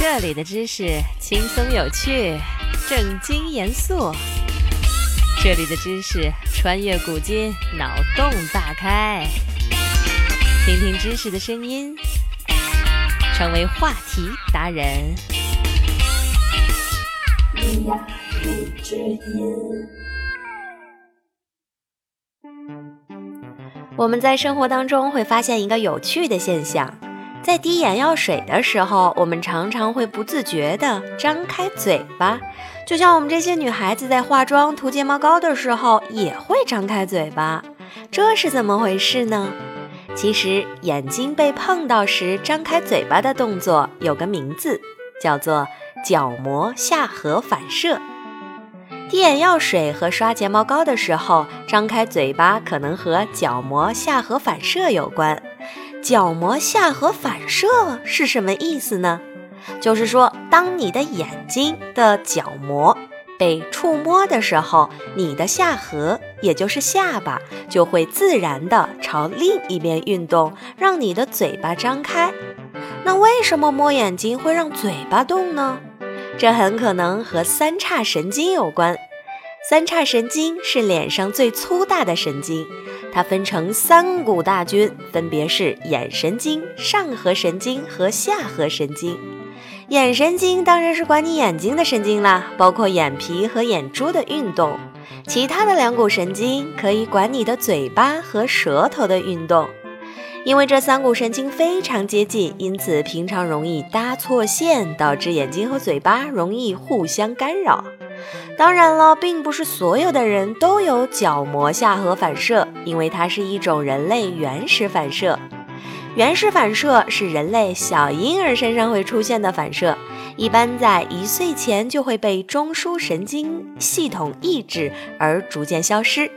这里的知识轻松有趣，正经严肃。这里的知识穿越古今，脑洞大开。听听知识的声音，成为话题达人。我们在生活当中会发现一个有趣的现象。在滴眼药水的时候，我们常常会不自觉地张开嘴巴，就像我们这些女孩子在化妆、涂睫毛膏的时候也会张开嘴巴。这是怎么回事呢？其实，眼睛被碰到时张开嘴巴的动作有个名字，叫做角膜下颌反射。滴眼药水和刷睫毛膏的时候张开嘴巴，可能和角膜下颌反射有关。角膜下颌反射是什么意思呢？就是说，当你的眼睛的角膜被触摸的时候，你的下颌，也就是下巴，就会自然的朝另一边运动，让你的嘴巴张开。那为什么摸眼睛会让嘴巴动呢？这很可能和三叉神经有关。三叉神经是脸上最粗大的神经。它分成三股大军，分别是眼神经、上颌神经和下颌神经。眼神经当然是管你眼睛的神经啦，包括眼皮和眼珠的运动。其他的两股神经可以管你的嘴巴和舌头的运动。因为这三股神经非常接近，因此平常容易搭错线，导致眼睛和嘴巴容易互相干扰。当然了，并不是所有的人都有角膜下颌反射，因为它是一种人类原始反射。原始反射是人类小婴儿身上会出现的反射，一般在一岁前就会被中枢神经系统抑制而逐渐消失。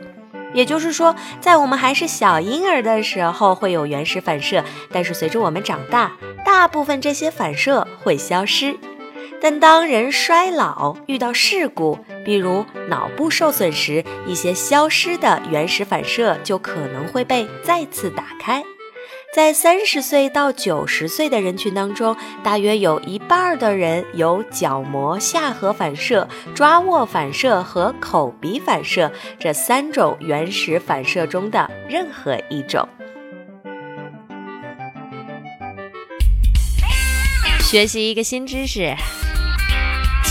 也就是说，在我们还是小婴儿的时候会有原始反射，但是随着我们长大，大部分这些反射会消失。但当人衰老、遇到事故，比如脑部受损时，一些消失的原始反射就可能会被再次打开。在三十岁到九十岁的人群当中，大约有一半的人有角膜下颌反射、抓握反射和口鼻反射这三种原始反射中的任何一种。学习一个新知识。